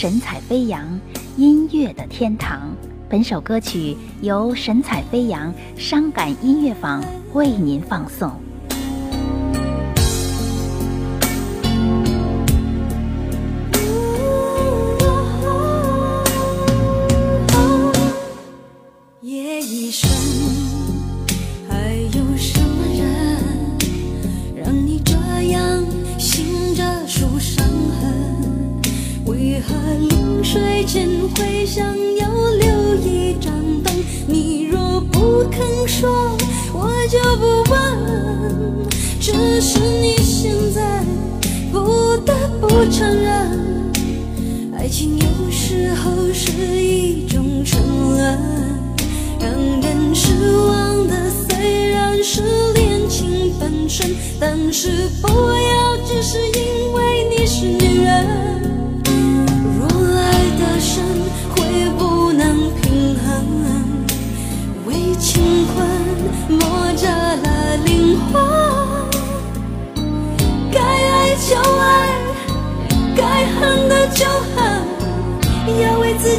神采飞扬音乐的天堂。本首歌曲由神采飞扬伤感音乐坊为您放送。说我就不问只是你现在不得不承认爱情有时候是一种沉沦让人失望的虽然是恋情本身但是不要只是因为你是女人。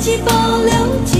一起保留。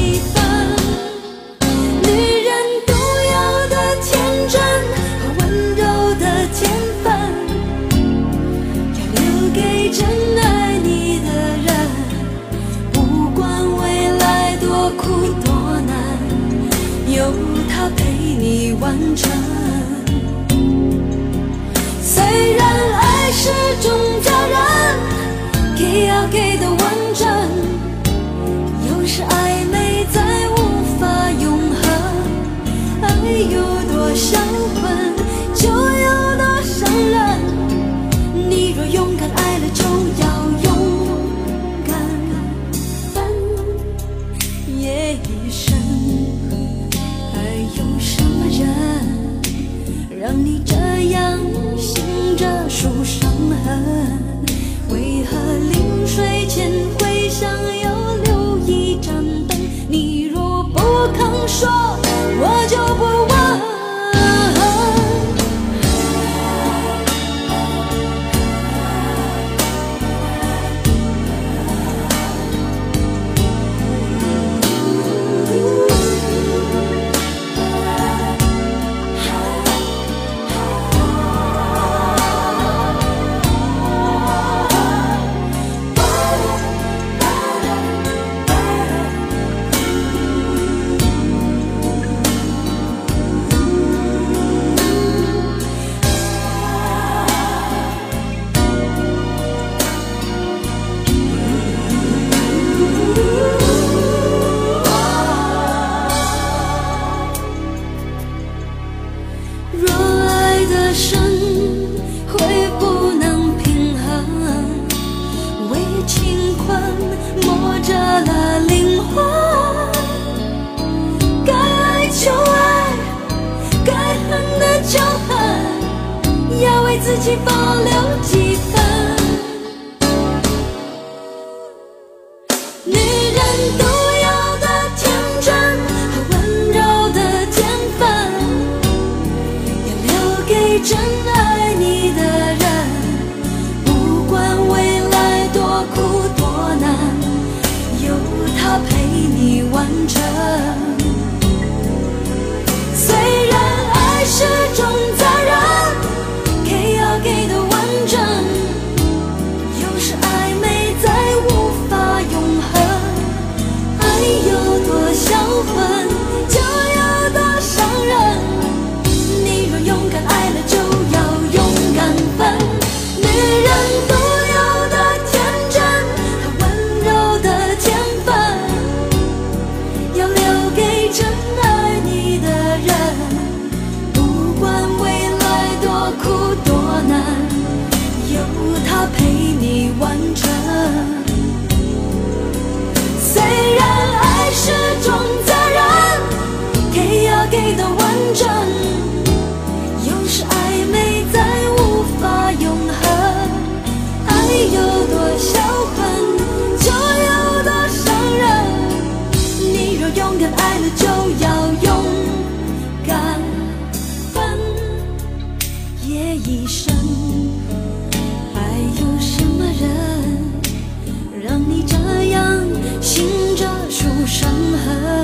受伤害自己保留几分女人独有的天真和温柔的天分要留给真爱你的人不管未来多苦多难有他陪你完成。还有什么人让你这样醒着数伤痕